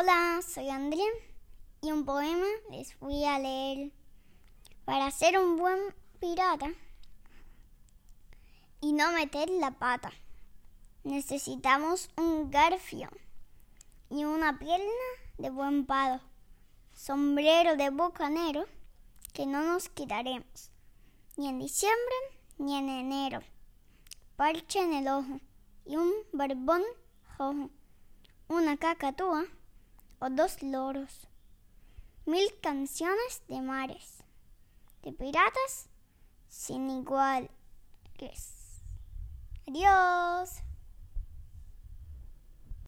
Hola, soy Andrea y un poema les voy a leer. Para ser un buen pirata y no meter la pata, necesitamos un garfio y una pierna de buen palo, sombrero de bucanero que no nos quitaremos ni en diciembre ni en enero, parche en el ojo y un barbón rojo, una cacatúa o dos loros, mil canciones de mares, de piratas sin iguales. Adiós.